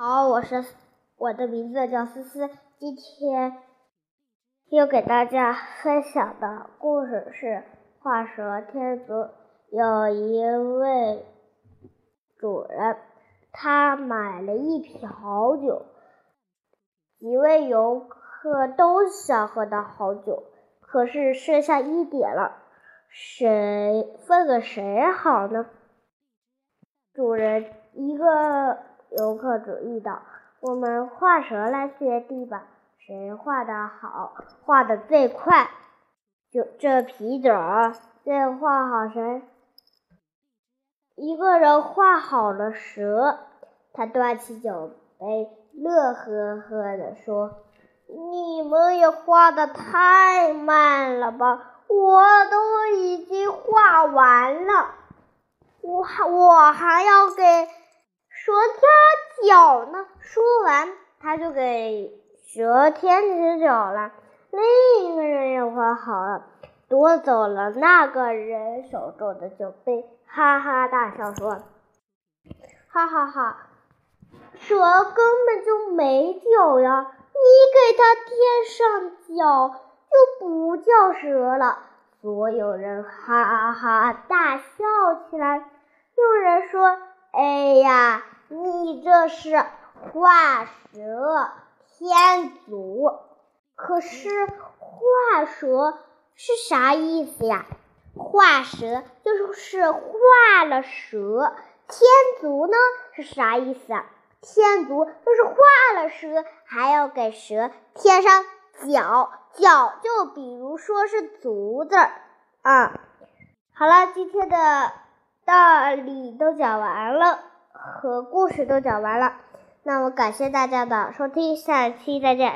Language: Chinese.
好，我是我的名字叫思思，今天要给大家分享的故事是画蛇添足。有一位主人，他买了一瓶好酒，几位游客都想喝到好酒，可是剩下一点了，谁分给谁好呢？主人一个。游客主意道：“我们画蛇来决定吧，谁画的好，画的最快，就这皮嘴儿再画好谁。”一个人画好了蛇，他端起酒杯，乐呵呵地说：“你们也画的太慢了吧，我都已经画完了，我还我还要给。”蛇添脚呢？说完，他就给蛇添起脚了。另一个人也画好了，夺走了那个人手中的酒杯，哈哈大笑说：“哈哈哈，蛇根本就没脚呀！你给它添上脚，就不叫蛇了。”所有人哈哈大笑起来。有人说：“哎呀！”你这是画蛇添足，可是画蛇是啥意思呀？画蛇就是画了蛇，添足呢是啥意思啊？添足就是画了蛇，还要给蛇添上脚，脚就比如说是足字啊。好了，今天的道理都讲完了。和故事都讲完了，那我感谢大家的收听，下期再见。